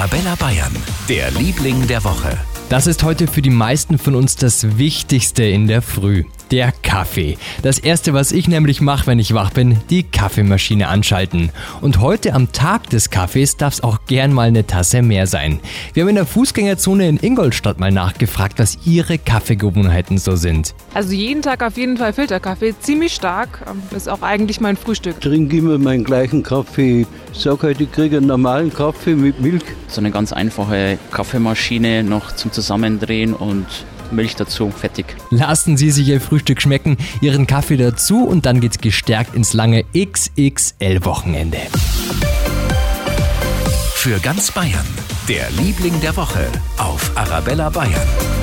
Arabella Bayern, der Liebling der Woche. Das ist heute für die meisten von uns das Wichtigste in der Früh. Der Kaffee. Das erste, was ich nämlich mache, wenn ich wach bin, die Kaffeemaschine anschalten. Und heute am Tag des Kaffees darf es auch gern mal eine Tasse mehr sein. Wir haben in der Fußgängerzone in Ingolstadt mal nachgefragt, was ihre Kaffeegewohnheiten so sind. Also jeden Tag auf jeden Fall Filterkaffee, ziemlich stark. Ist auch eigentlich mein Frühstück. trinke immer meinen gleichen Kaffee. Sag halt, ich kriege einen normalen Kaffee mit Milch. So eine ganz einfache Kaffeemaschine noch zum Zusammendrehen und Milch dazu, fertig. Lassen Sie sich Ihr Frühstück schmecken, Ihren Kaffee dazu und dann geht's gestärkt ins lange XXL-Wochenende. Für ganz Bayern, der Liebling der Woche auf Arabella Bayern.